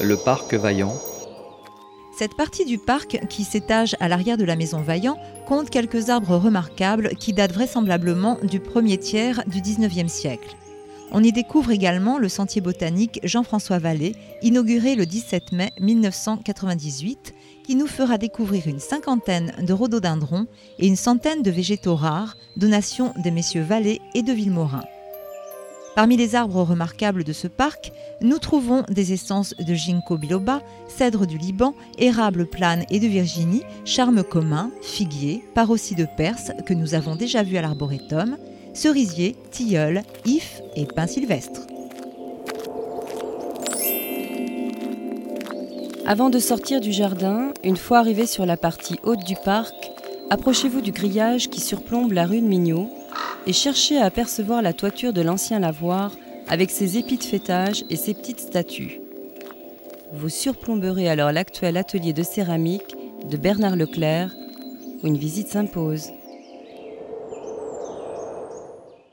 le parc Vaillant. Cette partie du parc, qui s'étage à l'arrière de la maison Vaillant, compte quelques arbres remarquables qui datent vraisemblablement du premier tiers du 19e siècle. On y découvre également le sentier botanique Jean-François Vallée, inauguré le 17 mai 1998, qui nous fera découvrir une cinquantaine de rhododendrons et une centaine de végétaux rares, donation des messieurs Vallée et de Villemorin. Parmi les arbres remarquables de ce parc, nous trouvons des essences de ginkgo biloba, cèdre du Liban, érable plane et de Virginie, charme commun, figuier, parossie de Perse que nous avons déjà vu à l'arboretum, cerisier, tilleul, if et pin sylvestre. Avant de sortir du jardin, une fois arrivé sur la partie haute du parc, approchez-vous du grillage qui surplombe la rue de Mignot et cherchez à apercevoir la toiture de l'ancien lavoir avec ses épis de fêtage et ses petites statues. Vous surplomberez alors l'actuel atelier de céramique de Bernard Leclerc où une visite s'impose.